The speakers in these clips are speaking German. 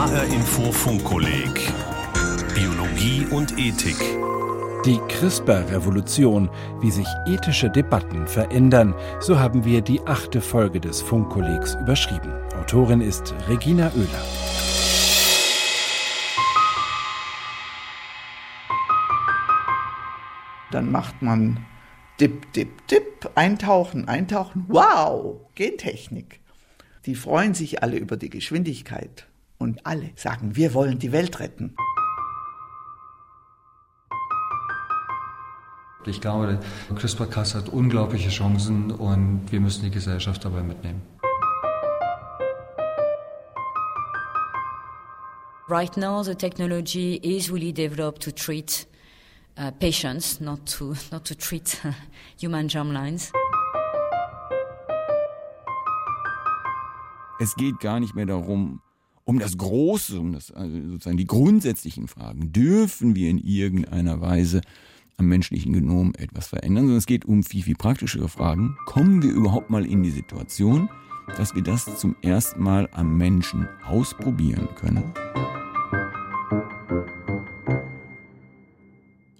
HR Info Funkkolleg Biologie und Ethik. Die CRISPR-Revolution, wie sich ethische Debatten verändern, so haben wir die achte Folge des Funkkollegs überschrieben. Autorin ist Regina Oehler. Dann macht man Dip, Dip, Dip, eintauchen, eintauchen. Wow, Gentechnik. Die freuen sich alle über die Geschwindigkeit. Und alle sagen, wir wollen die Welt retten. Ich glaube, CRISPR-Cas hat unglaubliche Chancen und wir müssen die Gesellschaft dabei mitnehmen. Right now, the technology is really developed to treat uh, patients, not to, not to treat human germlines. Es geht gar nicht mehr darum, um das Große, um das, also sozusagen die grundsätzlichen Fragen. Dürfen wir in irgendeiner Weise am menschlichen Genom etwas verändern, sondern es geht um viel, viel praktischere Fragen. Kommen wir überhaupt mal in die Situation, dass wir das zum ersten Mal am Menschen ausprobieren können?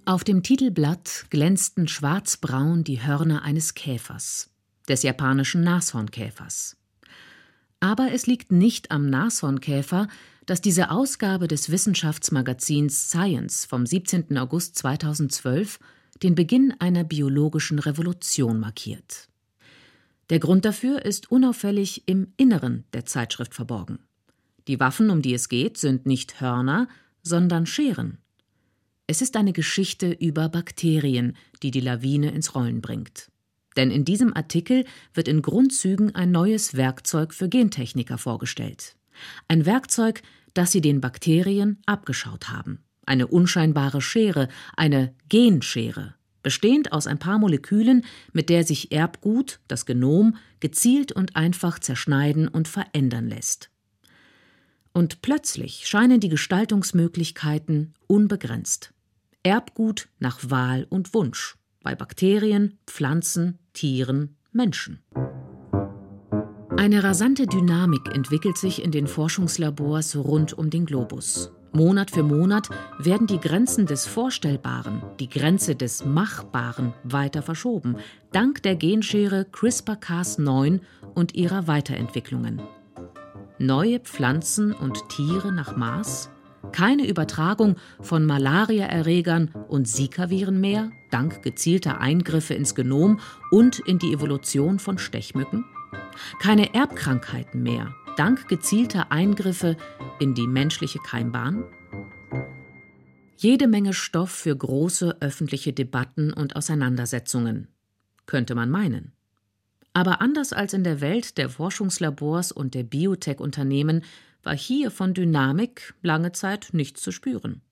Auf dem Titelblatt glänzten schwarzbraun die Hörner eines Käfers, des japanischen Nashornkäfers. Aber es liegt nicht am Nashornkäfer, dass diese Ausgabe des Wissenschaftsmagazins Science vom 17. August 2012 den Beginn einer biologischen Revolution markiert. Der Grund dafür ist unauffällig im Inneren der Zeitschrift verborgen. Die Waffen, um die es geht, sind nicht Hörner, sondern Scheren. Es ist eine Geschichte über Bakterien, die die Lawine ins Rollen bringt. Denn in diesem Artikel wird in Grundzügen ein neues Werkzeug für Gentechniker vorgestellt. Ein Werkzeug, das sie den Bakterien abgeschaut haben. Eine unscheinbare Schere, eine Genschere, bestehend aus ein paar Molekülen, mit der sich Erbgut, das Genom, gezielt und einfach zerschneiden und verändern lässt. Und plötzlich scheinen die Gestaltungsmöglichkeiten unbegrenzt. Erbgut nach Wahl und Wunsch, bei Bakterien, Pflanzen, Tieren, Menschen. Eine rasante Dynamik entwickelt sich in den Forschungslabors rund um den Globus. Monat für Monat werden die Grenzen des Vorstellbaren, die Grenze des Machbaren weiter verschoben, dank der Genschere CRISPR-Cas9 und ihrer Weiterentwicklungen. Neue Pflanzen und Tiere nach Maß, keine Übertragung von Malariaerregern und Zika-Viren mehr, dank gezielter Eingriffe ins Genom und in die Evolution von Stechmücken, keine Erbkrankheiten mehr, dank gezielter Eingriffe in die menschliche Keimbahn? Jede Menge Stoff für große öffentliche Debatten und Auseinandersetzungen, könnte man meinen. Aber anders als in der Welt der Forschungslabors und der Biotech-Unternehmen war hier von Dynamik lange Zeit nichts zu spüren.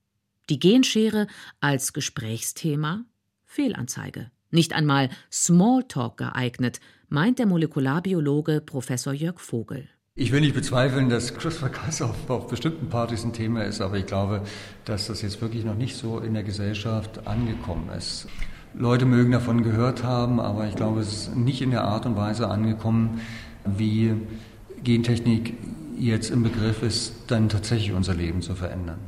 Die Genschere als Gesprächsthema? Fehlanzeige. Nicht einmal Smalltalk geeignet, meint der Molekularbiologe Professor Jörg Vogel. Ich will nicht bezweifeln, dass CRISPR-Cas auf, auf bestimmten Partys ein Thema ist, aber ich glaube, dass das jetzt wirklich noch nicht so in der Gesellschaft angekommen ist. Leute mögen davon gehört haben, aber ich glaube, es ist nicht in der Art und Weise angekommen, wie Gentechnik jetzt im Begriff ist, dann tatsächlich unser Leben zu verändern.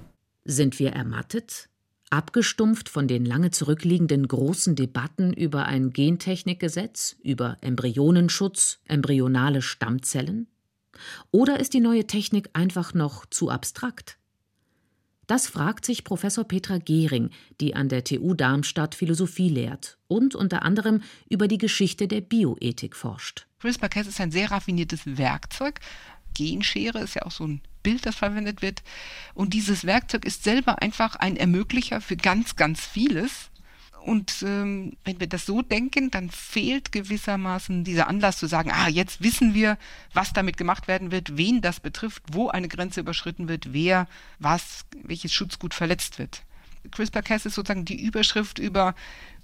Sind wir ermattet? Abgestumpft von den lange zurückliegenden großen Debatten über ein Gentechnikgesetz, über Embryonenschutz, embryonale Stammzellen? Oder ist die neue Technik einfach noch zu abstrakt? Das fragt sich Professor Petra Gehring, die an der TU Darmstadt Philosophie lehrt und unter anderem über die Geschichte der Bioethik forscht. CRISPR-Cas ist ein sehr raffiniertes Werkzeug. Genschere ist ja auch so ein Bild, das verwendet wird. Und dieses Werkzeug ist selber einfach ein Ermöglicher für ganz, ganz vieles. Und ähm, wenn wir das so denken, dann fehlt gewissermaßen dieser Anlass zu sagen, ah, jetzt wissen wir, was damit gemacht werden wird, wen das betrifft, wo eine Grenze überschritten wird, wer, was, welches Schutzgut verletzt wird. CRISPR-Cas ist sozusagen die Überschrift über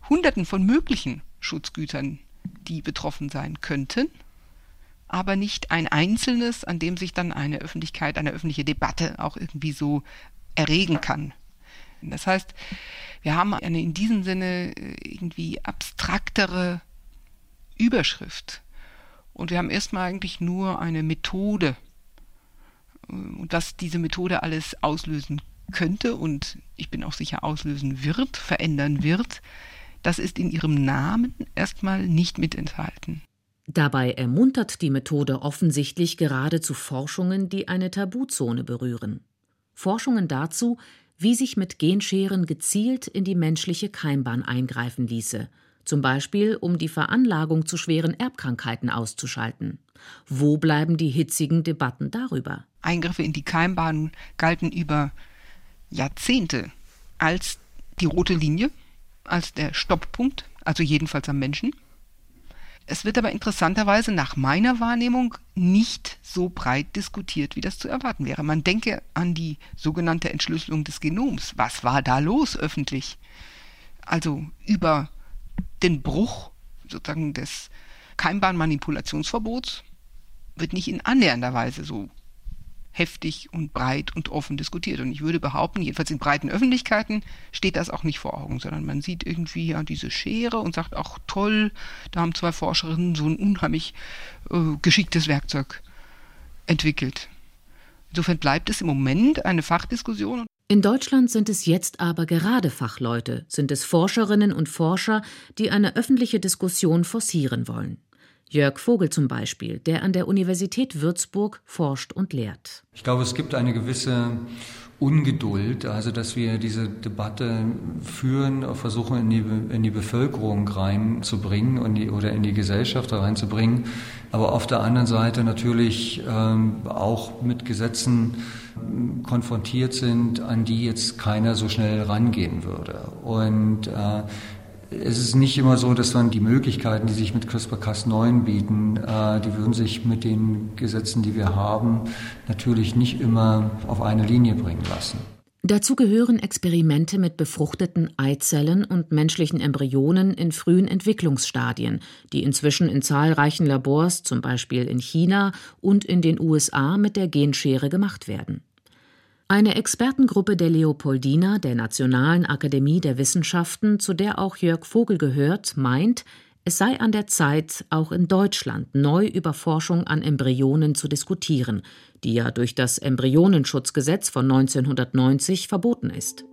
Hunderten von möglichen Schutzgütern, die betroffen sein könnten aber nicht ein einzelnes, an dem sich dann eine Öffentlichkeit, eine öffentliche Debatte auch irgendwie so erregen kann. Das heißt, wir haben eine in diesem Sinne äh, irgendwie abstraktere Überschrift. Und wir haben erstmal eigentlich nur eine Methode, äh, und was diese Methode alles auslösen könnte und ich bin auch sicher auslösen wird, verändern wird, das ist in ihrem Namen erstmal nicht mit enthalten. Dabei ermuntert die Methode offensichtlich gerade zu Forschungen, die eine Tabuzone berühren. Forschungen dazu, wie sich mit Genscheren gezielt in die menschliche Keimbahn eingreifen ließe, zum Beispiel um die Veranlagung zu schweren Erbkrankheiten auszuschalten. Wo bleiben die hitzigen Debatten darüber? Eingriffe in die Keimbahn galten über Jahrzehnte als die rote Linie, als der Stopppunkt, also jedenfalls am Menschen. Es wird aber interessanterweise nach meiner Wahrnehmung nicht so breit diskutiert, wie das zu erwarten wäre. Man denke an die sogenannte Entschlüsselung des Genoms. Was war da los öffentlich? Also über den Bruch sozusagen des Keimbahnmanipulationsverbots wird nicht in annähernder Weise so heftig und breit und offen diskutiert. Und ich würde behaupten, jedenfalls in breiten Öffentlichkeiten steht das auch nicht vor Augen, sondern man sieht irgendwie ja diese Schere und sagt, auch toll, da haben zwei Forscherinnen so ein unheimlich äh, geschicktes Werkzeug entwickelt. Insofern bleibt es im Moment eine Fachdiskussion. In Deutschland sind es jetzt aber gerade Fachleute, sind es Forscherinnen und Forscher, die eine öffentliche Diskussion forcieren wollen. Jörg Vogel zum Beispiel, der an der Universität Würzburg forscht und lehrt. Ich glaube, es gibt eine gewisse Ungeduld, also dass wir diese Debatte führen, versuchen in die, in die Bevölkerung reinzubringen und die, oder in die Gesellschaft reinzubringen, aber auf der anderen Seite natürlich ähm, auch mit Gesetzen konfrontiert sind, an die jetzt keiner so schnell rangehen würde. Und äh, es ist nicht immer so, dass dann die Möglichkeiten, die sich mit CRISPR-Cas9 bieten, äh, die würden sich mit den Gesetzen, die wir haben, natürlich nicht immer auf eine Linie bringen lassen. Dazu gehören Experimente mit befruchteten Eizellen und menschlichen Embryonen in frühen Entwicklungsstadien, die inzwischen in zahlreichen Labors, zum Beispiel in China und in den USA, mit der Genschere gemacht werden. Eine Expertengruppe der Leopoldina, der Nationalen Akademie der Wissenschaften, zu der auch Jörg Vogel gehört, meint, es sei an der Zeit, auch in Deutschland neu über Forschung an Embryonen zu diskutieren, die ja durch das Embryonenschutzgesetz von 1990 verboten ist.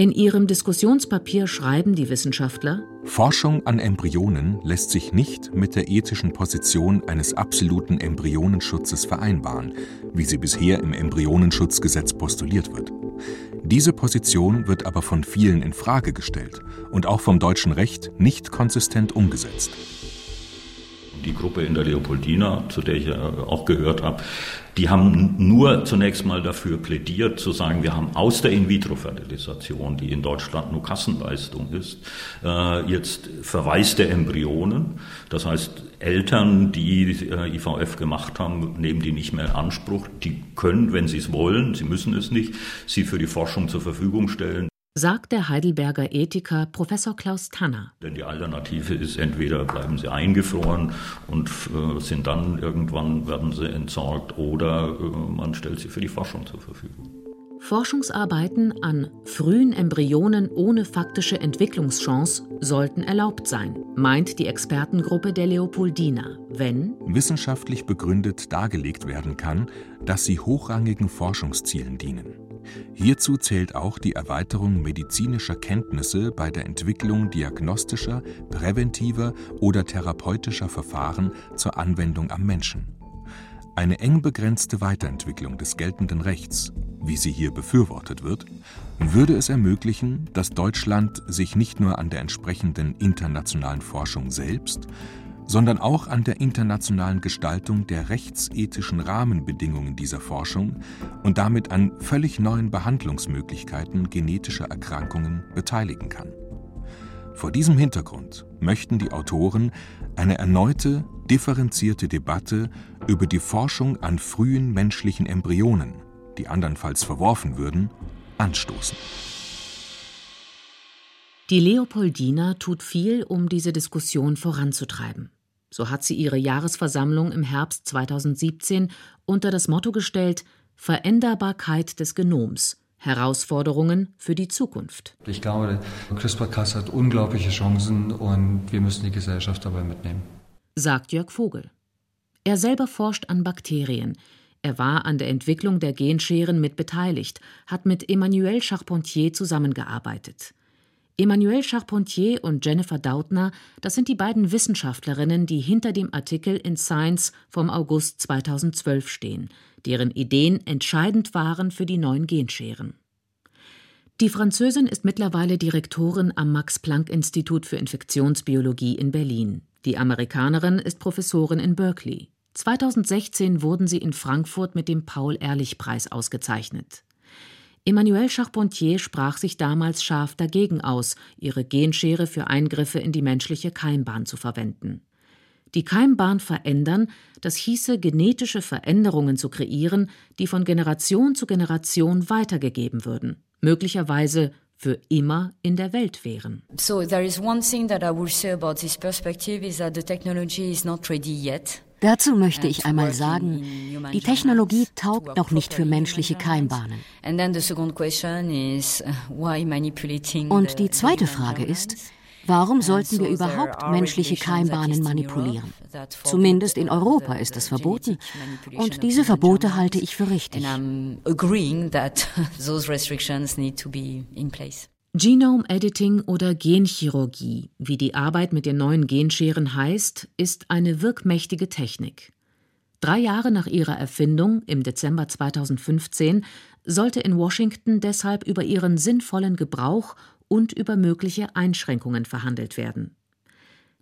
In ihrem Diskussionspapier schreiben die Wissenschaftler Forschung an Embryonen lässt sich nicht mit der ethischen Position eines absoluten Embryonenschutzes vereinbaren, wie sie bisher im Embryonenschutzgesetz postuliert wird. Diese Position wird aber von vielen in Frage gestellt und auch vom deutschen Recht nicht konsistent umgesetzt die Gruppe in der Leopoldina, zu der ich auch gehört habe, die haben nur zunächst mal dafür plädiert, zu sagen, wir haben aus der In-vitro-Fertilisation, die in Deutschland nur Kassenleistung ist, äh, jetzt Verweis der Embryonen. Das heißt, Eltern, die äh, IVF gemacht haben, nehmen die nicht mehr in Anspruch. Die können, wenn sie es wollen, sie müssen es nicht, sie für die Forschung zur Verfügung stellen sagt der Heidelberger Ethiker Professor Klaus Tanner. Denn die Alternative ist entweder bleiben sie eingefroren und äh, sind dann irgendwann werden sie entsorgt oder äh, man stellt sie für die Forschung zur Verfügung. Forschungsarbeiten an frühen Embryonen ohne faktische Entwicklungschance sollten erlaubt sein, meint die Expertengruppe der Leopoldina, wenn wissenschaftlich begründet dargelegt werden kann, dass sie hochrangigen Forschungszielen dienen. Hierzu zählt auch die Erweiterung medizinischer Kenntnisse bei der Entwicklung diagnostischer, präventiver oder therapeutischer Verfahren zur Anwendung am Menschen. Eine eng begrenzte Weiterentwicklung des geltenden Rechts, wie sie hier befürwortet wird, würde es ermöglichen, dass Deutschland sich nicht nur an der entsprechenden internationalen Forschung selbst, sondern auch an der internationalen Gestaltung der rechtsethischen Rahmenbedingungen dieser Forschung und damit an völlig neuen Behandlungsmöglichkeiten genetischer Erkrankungen beteiligen kann. Vor diesem Hintergrund möchten die Autoren eine erneute, differenzierte Debatte über die Forschung an frühen menschlichen Embryonen, die andernfalls verworfen würden, anstoßen. Die Leopoldina tut viel, um diese Diskussion voranzutreiben. So hat sie ihre Jahresversammlung im Herbst 2017 unter das Motto gestellt Veränderbarkeit des Genoms. Herausforderungen für die Zukunft. Ich glaube, CRISPR-Cas hat unglaubliche Chancen und wir müssen die Gesellschaft dabei mitnehmen. Sagt Jörg Vogel. Er selber forscht an Bakterien. Er war an der Entwicklung der Genscheren mit beteiligt, hat mit Emmanuel Charpentier zusammengearbeitet. Emmanuel Charpentier und Jennifer Doudna, das sind die beiden Wissenschaftlerinnen, die hinter dem Artikel in Science vom August 2012 stehen, deren Ideen entscheidend waren für die neuen Genscheren. Die Französin ist mittlerweile Direktorin am Max-Planck-Institut für Infektionsbiologie in Berlin. Die Amerikanerin ist Professorin in Berkeley. 2016 wurden sie in Frankfurt mit dem Paul-Ehrlich-Preis ausgezeichnet. Emmanuel Charpentier sprach sich damals scharf dagegen aus, ihre Genschere für Eingriffe in die menschliche Keimbahn zu verwenden. Die Keimbahn verändern, das hieße, genetische Veränderungen zu kreieren, die von Generation zu Generation weitergegeben würden, möglicherweise für immer in der Welt wären. So there is one thing that I will say about this perspective is that the technology is not ready yet. Dazu möchte ich einmal sagen, die Technologie taugt noch nicht für menschliche Keimbahnen. Und die zweite Frage ist, warum sollten wir überhaupt menschliche Keimbahnen manipulieren? Zumindest in Europa ist es verboten. Und diese Verbote halte ich für richtig. Genome Editing oder Genchirurgie, wie die Arbeit mit den neuen Genscheren heißt, ist eine wirkmächtige Technik. Drei Jahre nach ihrer Erfindung, im Dezember 2015, sollte in Washington deshalb über ihren sinnvollen Gebrauch und über mögliche Einschränkungen verhandelt werden.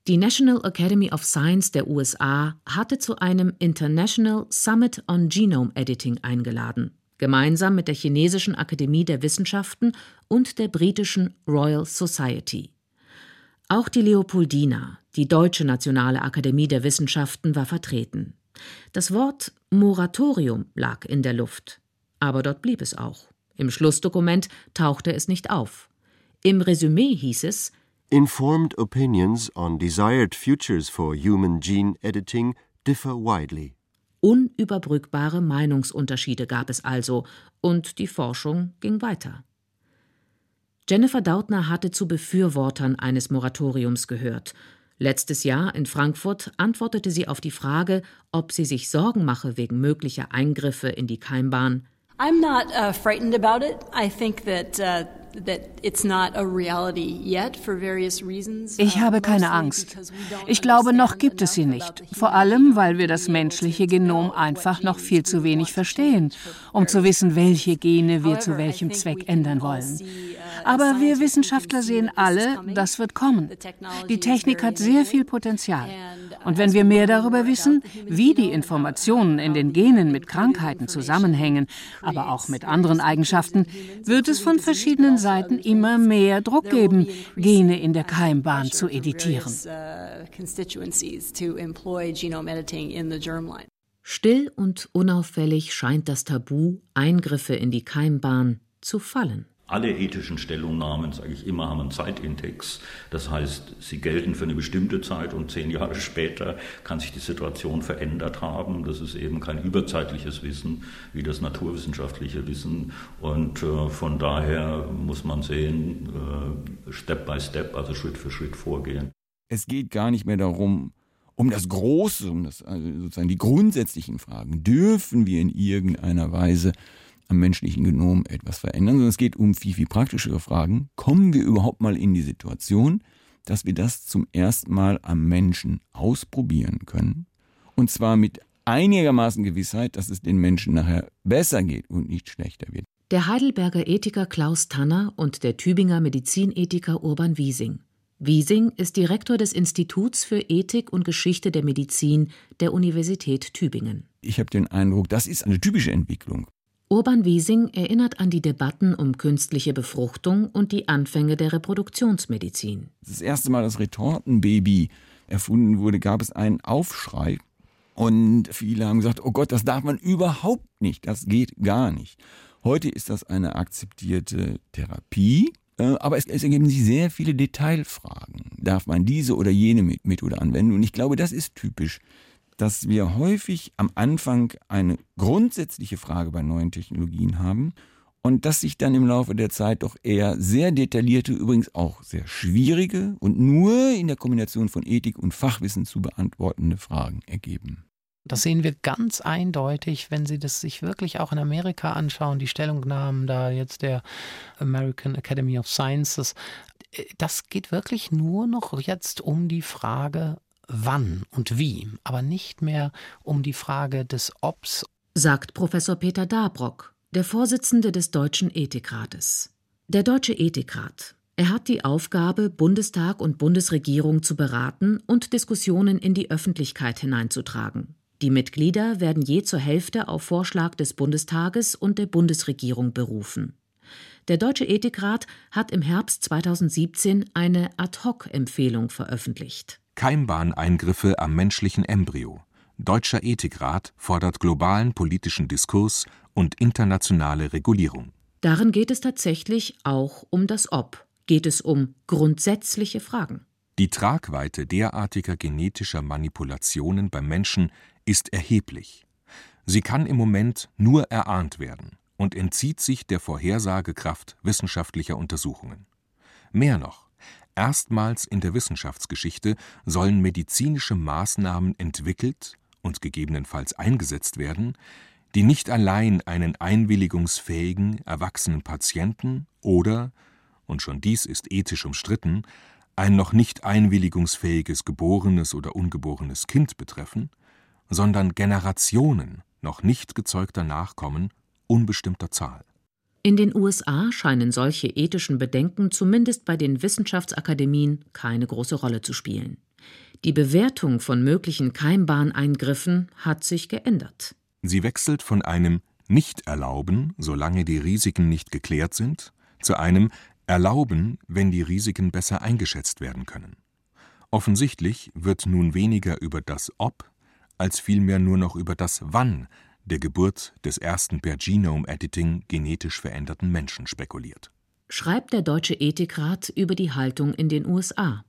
Die National Academy of Science der USA hatte zu einem International Summit on Genome Editing eingeladen gemeinsam mit der Chinesischen Akademie der Wissenschaften und der britischen Royal Society. Auch die Leopoldina, die Deutsche Nationale Akademie der Wissenschaften, war vertreten. Das Wort Moratorium lag in der Luft, aber dort blieb es auch. Im Schlussdokument tauchte es nicht auf. Im Resümee hieß es Informed opinions on desired futures for human gene editing differ widely. Unüberbrückbare Meinungsunterschiede gab es also, und die Forschung ging weiter. Jennifer Dautner hatte zu Befürwortern eines Moratoriums gehört. Letztes Jahr in Frankfurt antwortete sie auf die Frage, ob sie sich Sorgen mache wegen möglicher Eingriffe in die Keimbahn. I'm not uh, frightened about it. I think that uh ich habe keine Angst. Ich glaube, noch gibt es sie nicht. Vor allem, weil wir das menschliche Genom einfach noch viel zu wenig verstehen, um zu wissen, welche Gene wir zu welchem Zweck ändern wollen. Aber wir Wissenschaftler sehen alle, das wird kommen. Die Technik hat sehr viel Potenzial. Und wenn wir mehr darüber wissen, wie die Informationen in den Genen mit Krankheiten zusammenhängen, aber auch mit anderen Eigenschaften, wird es von verschiedenen Seiten immer mehr Druck geben, Gene in der Keimbahn zu editieren. Still und unauffällig scheint das Tabu, Eingriffe in die Keimbahn, zu fallen. Alle ethischen Stellungnahmen, sage ich immer, haben einen Zeitindex. Das heißt, sie gelten für eine bestimmte Zeit und zehn Jahre später kann sich die Situation verändert haben. Das ist eben kein überzeitliches Wissen wie das naturwissenschaftliche Wissen. Und äh, von daher muss man sehen, äh, Step by Step, also Schritt für Schritt vorgehen. Es geht gar nicht mehr darum, um das Große, um das, also sozusagen die grundsätzlichen Fragen. Dürfen wir in irgendeiner Weise am menschlichen Genom etwas verändern, sondern es geht um viel, viel praktischere Fragen. Kommen wir überhaupt mal in die Situation, dass wir das zum ersten Mal am Menschen ausprobieren können? Und zwar mit einigermaßen Gewissheit, dass es den Menschen nachher besser geht und nicht schlechter wird. Der Heidelberger Ethiker Klaus Tanner und der Tübinger Medizinethiker Urban Wiesing. Wiesing ist Direktor des Instituts für Ethik und Geschichte der Medizin der Universität Tübingen. Ich habe den Eindruck, das ist eine typische Entwicklung. Urban Wiesing erinnert an die Debatten um künstliche Befruchtung und die Anfänge der Reproduktionsmedizin. Das erste Mal das Retortenbaby erfunden wurde, gab es einen Aufschrei. Und viele haben gesagt, oh Gott, das darf man überhaupt nicht, das geht gar nicht. Heute ist das eine akzeptierte Therapie, äh, aber es, es, ergeben sich sehr viele Detailfragen. Darf man diese oder jene Methode anwenden? Und ich glaube, das ist typisch dass wir häufig am Anfang eine grundsätzliche Frage bei neuen Technologien haben und dass sich dann im Laufe der Zeit doch eher sehr detaillierte, übrigens auch sehr schwierige und nur in der Kombination von Ethik und Fachwissen zu beantwortende Fragen ergeben. Das sehen wir ganz eindeutig, wenn Sie das sich wirklich auch in Amerika anschauen, die Stellungnahmen da jetzt der American Academy of Sciences. Das geht wirklich nur noch jetzt um die Frage, wann und wie, aber nicht mehr um die Frage des Obs. Sagt Professor Peter Dabrock, der Vorsitzende des Deutschen Ethikrates. Der Deutsche Ethikrat. Er hat die Aufgabe, Bundestag und Bundesregierung zu beraten und Diskussionen in die Öffentlichkeit hineinzutragen. Die Mitglieder werden je zur Hälfte auf Vorschlag des Bundestages und der Bundesregierung berufen. Der Deutsche Ethikrat hat im Herbst 2017 eine Ad-hoc-Empfehlung veröffentlicht. Keimbahneingriffe am menschlichen Embryo. Deutscher Ethikrat fordert globalen politischen Diskurs und internationale Regulierung. Darin geht es tatsächlich auch um das Ob, geht es um grundsätzliche Fragen. Die Tragweite derartiger genetischer Manipulationen beim Menschen ist erheblich. Sie kann im Moment nur erahnt werden und entzieht sich der Vorhersagekraft wissenschaftlicher Untersuchungen. Mehr noch, erstmals in der Wissenschaftsgeschichte sollen medizinische Maßnahmen entwickelt und gegebenenfalls eingesetzt werden, die nicht allein einen einwilligungsfähigen, erwachsenen Patienten oder, und schon dies ist ethisch umstritten, ein noch nicht einwilligungsfähiges geborenes oder ungeborenes Kind betreffen, sondern Generationen noch nicht gezeugter Nachkommen unbestimmter Zahl. In den USA scheinen solche ethischen Bedenken zumindest bei den Wissenschaftsakademien keine große Rolle zu spielen. Die Bewertung von möglichen Keimbahneingriffen hat sich geändert. Sie wechselt von einem Nicht-Erlauben, solange die Risiken nicht geklärt sind, zu einem Erlauben, wenn die Risiken besser eingeschätzt werden können. Offensichtlich wird nun weniger über das Ob als vielmehr nur noch über das Wann der Geburt des ersten per Genome Editing genetisch veränderten Menschen spekuliert. Schreibt der Deutsche Ethikrat über die Haltung in den USA.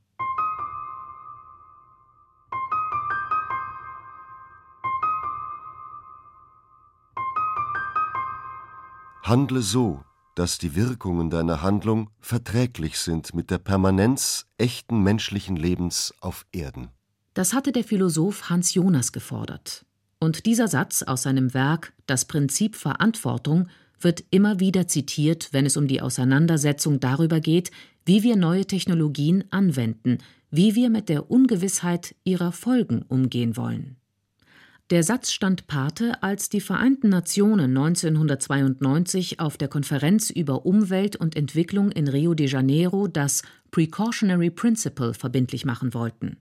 Handle so, dass die Wirkungen deiner Handlung verträglich sind mit der Permanenz echten menschlichen Lebens auf Erden. Das hatte der Philosoph Hans Jonas gefordert. Und dieser Satz aus seinem Werk Das Prinzip Verantwortung wird immer wieder zitiert, wenn es um die Auseinandersetzung darüber geht, wie wir neue Technologien anwenden, wie wir mit der Ungewissheit ihrer Folgen umgehen wollen. Der Satz stand Pate, als die Vereinten Nationen 1992 auf der Konferenz über Umwelt und Entwicklung in Rio de Janeiro das Precautionary Principle verbindlich machen wollten.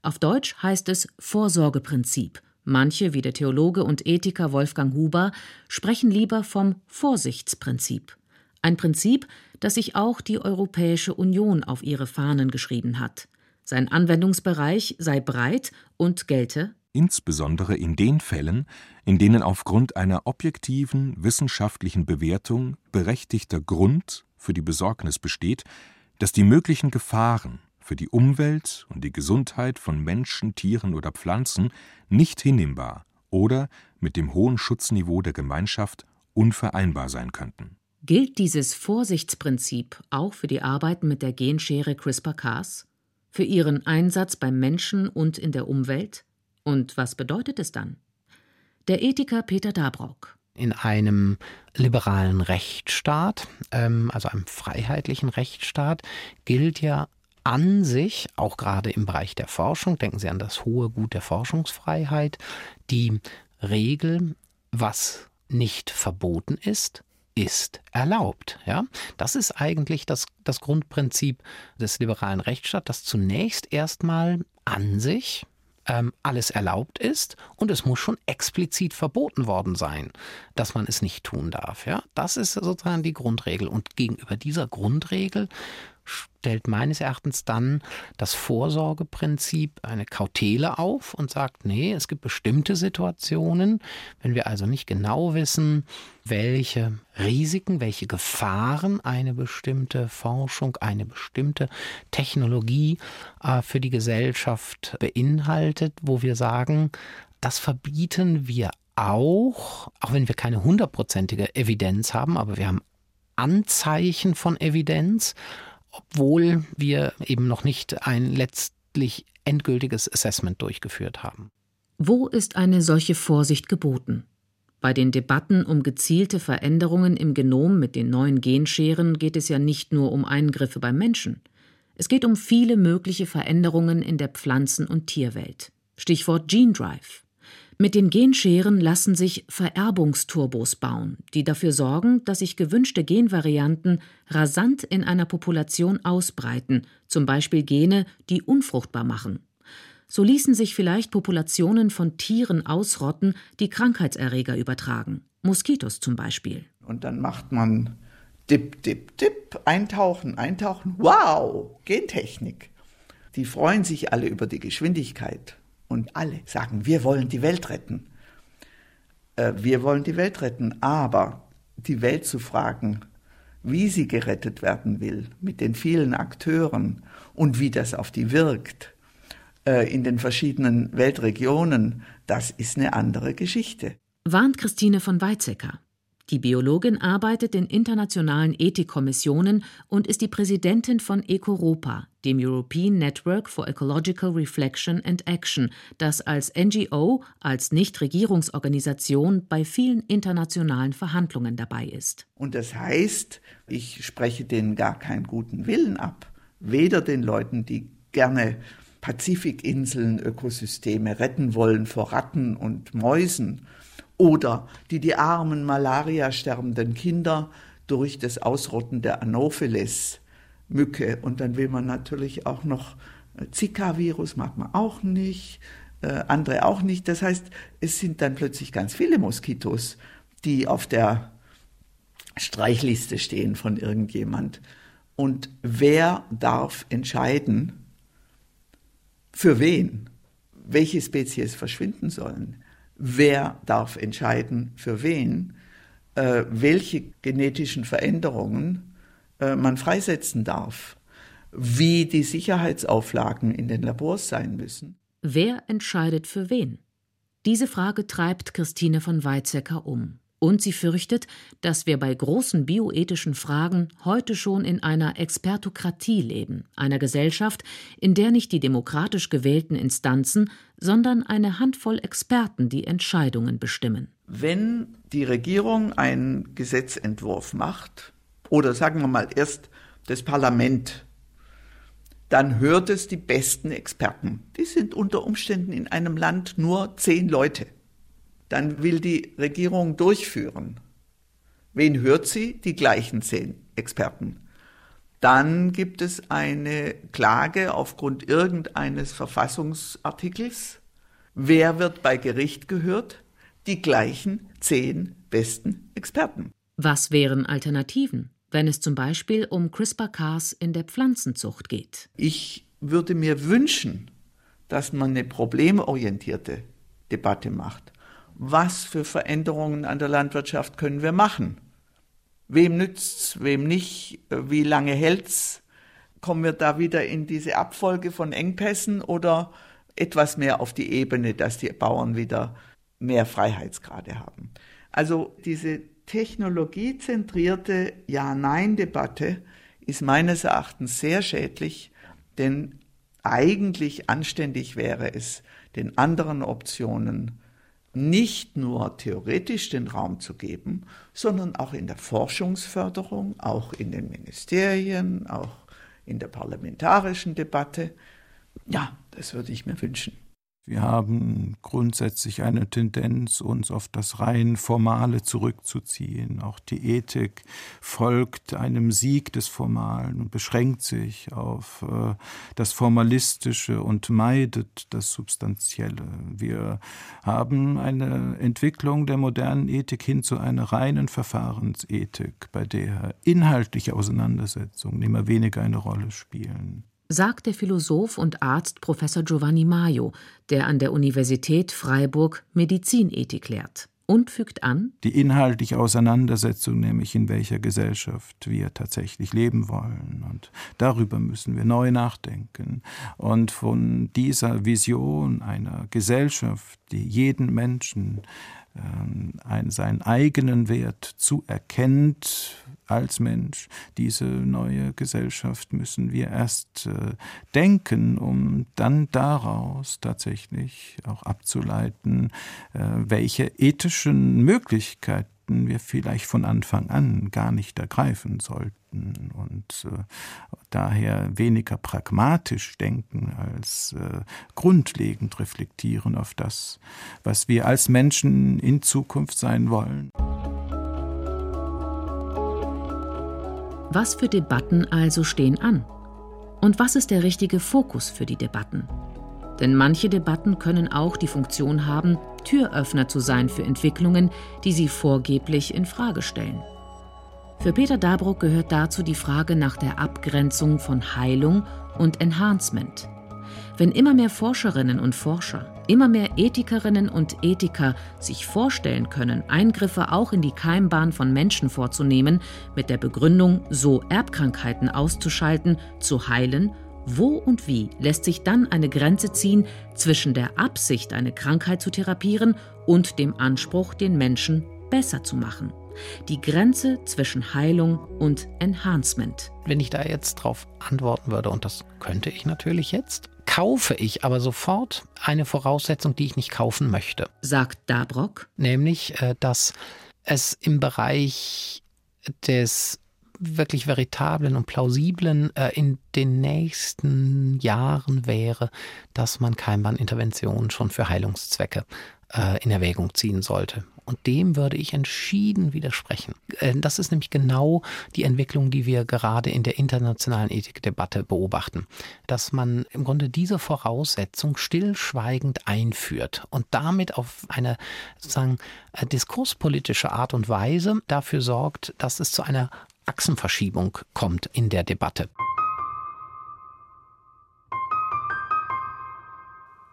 Auf Deutsch heißt es Vorsorgeprinzip. Manche, wie der Theologe und Ethiker Wolfgang Huber, sprechen lieber vom Vorsichtsprinzip. Ein Prinzip, das sich auch die Europäische Union auf ihre Fahnen geschrieben hat. Sein Anwendungsbereich sei breit und gelte insbesondere in den Fällen, in denen aufgrund einer objektiven wissenschaftlichen Bewertung berechtigter Grund für die Besorgnis besteht, dass die möglichen Gefahren für die Umwelt und die Gesundheit von Menschen, Tieren oder Pflanzen nicht hinnehmbar oder mit dem hohen Schutzniveau der Gemeinschaft unvereinbar sein könnten. Gilt dieses Vorsichtsprinzip auch für die Arbeiten mit der Genschere CRISPR-Cas? Für ihren Einsatz beim Menschen und in der Umwelt? Und was bedeutet es dann? Der Ethiker Peter Dabrock. In einem liberalen Rechtsstaat, ähm, also einem freiheitlichen Rechtsstaat, gilt ja an sich, auch gerade im Bereich der Forschung, denken Sie an das hohe Gut der Forschungsfreiheit, die Regel, was nicht verboten ist, ist erlaubt. Ja? Das ist eigentlich das, das Grundprinzip des liberalen Rechtsstaats, dass zunächst erstmal an sich ähm, alles erlaubt ist und es muss schon explizit verboten worden sein, dass man es nicht tun darf. Ja? Das ist sozusagen die Grundregel. Und gegenüber dieser Grundregel stellt meines Erachtens dann das Vorsorgeprinzip eine Kautele auf und sagt, nee, es gibt bestimmte Situationen, wenn wir also nicht genau wissen, welche Risiken, welche Gefahren eine bestimmte Forschung, eine bestimmte Technologie äh, für die Gesellschaft beinhaltet, wo wir sagen, das verbieten wir auch, auch wenn wir keine hundertprozentige Evidenz haben, aber wir haben Anzeichen von Evidenz obwohl wir eben noch nicht ein letztlich endgültiges Assessment durchgeführt haben. Wo ist eine solche Vorsicht geboten? Bei den Debatten um gezielte Veränderungen im Genom mit den neuen Genscheren geht es ja nicht nur um Eingriffe beim Menschen. Es geht um viele mögliche Veränderungen in der Pflanzen- und Tierwelt. Stichwort Gene Drive. Mit den Genscheren lassen sich Vererbungsturbos bauen, die dafür sorgen, dass sich gewünschte Genvarianten rasant in einer Population ausbreiten, zum Beispiel Gene, die unfruchtbar machen. So ließen sich vielleicht Populationen von Tieren ausrotten, die Krankheitserreger übertragen. Moskitos zum Beispiel. Und dann macht man Dip, Dip, Dip, eintauchen, eintauchen. Wow, Gentechnik. Die freuen sich alle über die Geschwindigkeit. Und alle sagen, wir wollen die Welt retten. Äh, wir wollen die Welt retten, aber die Welt zu fragen, wie sie gerettet werden will, mit den vielen Akteuren und wie das auf die wirkt, äh, in den verschiedenen Weltregionen, das ist eine andere Geschichte. Warnt Christine von Weizsäcker. Die Biologin arbeitet in internationalen Ethikkommissionen und ist die Präsidentin von EcoRopa, dem European Network for Ecological Reflection and Action, das als NGO, als Nichtregierungsorganisation bei vielen internationalen Verhandlungen dabei ist. Und das heißt, ich spreche denen gar keinen guten Willen ab, weder den Leuten, die gerne Pazifikinseln, Ökosysteme retten wollen vor Ratten und Mäusen oder die die armen Malaria sterbenden Kinder durch das Ausrotten der Anopheles Mücke und dann will man natürlich auch noch äh, Zika-Virus mag man auch nicht, äh, andere auch nicht. Das heißt, es sind dann plötzlich ganz viele Moskitos, die auf der Streichliste stehen von irgendjemand. Und wer darf entscheiden, für wen? Welche Spezies verschwinden sollen? Wer darf entscheiden, für wen? Äh, welche genetischen Veränderungen äh, man freisetzen darf? Wie die Sicherheitsauflagen in den Labors sein müssen? Wer entscheidet für wen? Diese Frage treibt Christine von Weizsäcker um. Und sie fürchtet, dass wir bei großen bioethischen Fragen heute schon in einer Expertokratie leben, einer Gesellschaft, in der nicht die demokratisch gewählten Instanzen, sondern eine Handvoll Experten die Entscheidungen bestimmen. Wenn die Regierung einen Gesetzentwurf macht, oder sagen wir mal erst das Parlament, dann hört es die besten Experten. Die sind unter Umständen in einem Land nur zehn Leute dann will die Regierung durchführen. Wen hört sie? Die gleichen zehn Experten. Dann gibt es eine Klage aufgrund irgendeines Verfassungsartikels. Wer wird bei Gericht gehört? Die gleichen zehn besten Experten. Was wären Alternativen, wenn es zum Beispiel um CRISPR-Cas in der Pflanzenzucht geht? Ich würde mir wünschen, dass man eine problemorientierte Debatte macht was für Veränderungen an der Landwirtschaft können wir machen? Wem nützt's, wem nicht, wie lange hält's? Kommen wir da wieder in diese Abfolge von Engpässen oder etwas mehr auf die Ebene, dass die Bauern wieder mehr Freiheitsgrade haben? Also diese technologiezentrierte Ja-Nein-Debatte ist meines Erachtens sehr schädlich, denn eigentlich anständig wäre es, den anderen Optionen nicht nur theoretisch den Raum zu geben, sondern auch in der Forschungsförderung, auch in den Ministerien, auch in der parlamentarischen Debatte. Ja, das würde ich mir wünschen. Wir haben grundsätzlich eine Tendenz, uns auf das rein Formale zurückzuziehen. Auch die Ethik folgt einem Sieg des Formalen und beschränkt sich auf äh, das Formalistische und meidet das Substanzielle. Wir haben eine Entwicklung der modernen Ethik hin zu einer reinen Verfahrensethik, bei der inhaltliche Auseinandersetzungen immer weniger eine Rolle spielen sagt der Philosoph und Arzt Professor Giovanni Maio, der an der Universität Freiburg Medizinethik lehrt und fügt an, die inhaltliche Auseinandersetzung, nämlich in welcher Gesellschaft wir tatsächlich leben wollen. Und darüber müssen wir neu nachdenken. Und von dieser Vision einer Gesellschaft, die jeden Menschen seinen eigenen Wert zuerkennt als Mensch. Diese neue Gesellschaft müssen wir erst äh, denken, um dann daraus tatsächlich auch abzuleiten, äh, welche ethischen Möglichkeiten wir vielleicht von Anfang an gar nicht ergreifen sollten und äh, daher weniger pragmatisch denken als äh, grundlegend reflektieren auf das, was wir als Menschen in Zukunft sein wollen. Was für Debatten also stehen an? Und was ist der richtige Fokus für die Debatten? Denn manche Debatten können auch die Funktion haben, Türöffner zu sein für Entwicklungen, die sie vorgeblich in Frage stellen. Für Peter Dabruck gehört dazu die Frage nach der Abgrenzung von Heilung und Enhancement. Wenn immer mehr Forscherinnen und Forscher, immer mehr Ethikerinnen und Ethiker sich vorstellen können, Eingriffe auch in die Keimbahn von Menschen vorzunehmen, mit der Begründung, so Erbkrankheiten auszuschalten, zu heilen wo und wie lässt sich dann eine Grenze ziehen zwischen der Absicht, eine Krankheit zu therapieren und dem Anspruch, den Menschen besser zu machen? Die Grenze zwischen Heilung und Enhancement. Wenn ich da jetzt drauf antworten würde, und das könnte ich natürlich jetzt, kaufe ich aber sofort eine Voraussetzung, die ich nicht kaufen möchte. Sagt Dabrock. Nämlich, äh, dass es im Bereich des wirklich veritablen und plausiblen äh, in den nächsten Jahren wäre, dass man Keimbahninterventionen schon für Heilungszwecke äh, in Erwägung ziehen sollte. Und dem würde ich entschieden widersprechen. Äh, das ist nämlich genau die Entwicklung, die wir gerade in der internationalen Ethikdebatte beobachten. Dass man im Grunde diese Voraussetzung stillschweigend einführt und damit auf eine sozusagen äh, diskurspolitische Art und Weise dafür sorgt, dass es zu einer Achsenverschiebung kommt in der Debatte.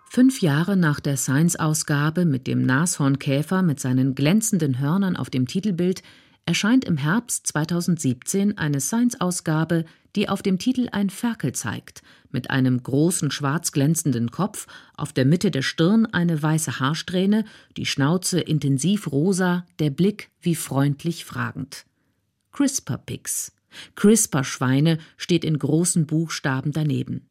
Fünf Jahre nach der Science-Ausgabe mit dem Nashornkäfer mit seinen glänzenden Hörnern auf dem Titelbild erscheint im Herbst 2017 eine Science-Ausgabe, die auf dem Titel ein Ferkel zeigt, mit einem großen schwarz glänzenden Kopf, auf der Mitte der Stirn eine weiße Haarsträhne, die Schnauze intensiv rosa, der Blick wie freundlich fragend. CRISPR-Pigs. CRISPR-Schweine steht in großen Buchstaben daneben.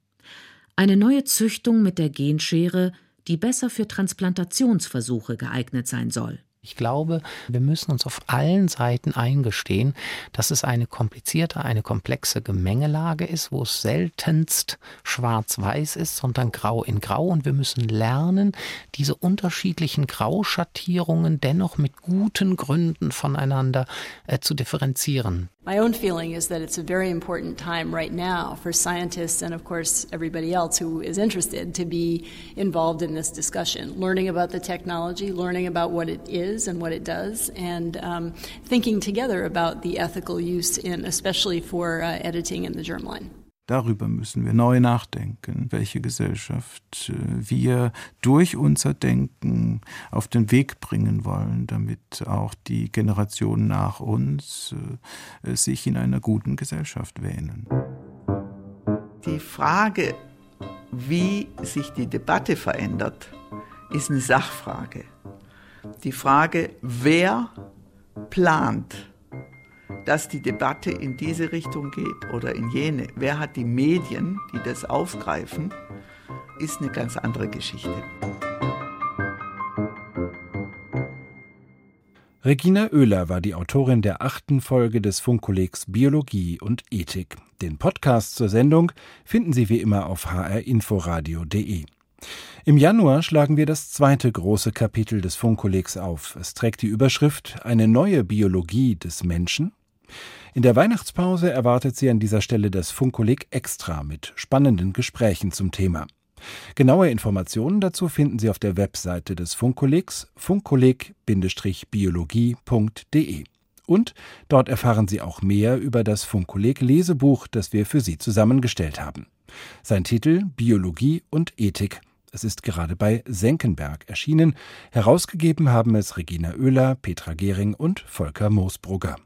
Eine neue Züchtung mit der Genschere, die besser für Transplantationsversuche geeignet sein soll. Ich glaube, wir müssen uns auf allen Seiten eingestehen, dass es eine komplizierte, eine komplexe Gemengelage ist, wo es seltenst schwarz-weiß ist, sondern grau in grau. Und wir müssen lernen, diese unterschiedlichen Grauschattierungen dennoch mit guten Gründen voneinander äh, zu differenzieren. My own feeling is that it's a very important time right now for scientists and, of course, everybody else who is interested to be involved in this discussion, learning about the technology, learning about what it is and what it does, and um, thinking together about the ethical use in, especially for uh, editing in the germline. Darüber müssen wir neu nachdenken, welche Gesellschaft äh, wir durch unser Denken auf den Weg bringen wollen, damit auch die Generationen nach uns äh, sich in einer guten Gesellschaft wähnen. Die Frage, wie sich die Debatte verändert, ist eine Sachfrage. Die Frage, wer plant dass die Debatte in diese Richtung geht oder in jene, wer hat die Medien, die das aufgreifen, ist eine ganz andere Geschichte. Regina Oehler war die Autorin der achten Folge des Funkkollegs Biologie und Ethik. Den Podcast zur Sendung finden Sie wie immer auf hrinforadio.de. Im Januar schlagen wir das zweite große Kapitel des Funkkollegs auf. Es trägt die Überschrift Eine neue Biologie des Menschen in der Weihnachtspause erwartet Sie an dieser Stelle das Funkkolleg Extra mit spannenden Gesprächen zum Thema. Genaue Informationen dazu finden Sie auf der Webseite des Funkkollegs funkkolleg-biologie.de. Und dort erfahren Sie auch mehr über das Funkkolleg Lesebuch, das wir für Sie zusammengestellt haben. Sein Titel Biologie und Ethik. Es ist gerade bei Senckenberg erschienen. Herausgegeben haben es Regina Oehler, Petra Gehring und Volker Moosbrugger.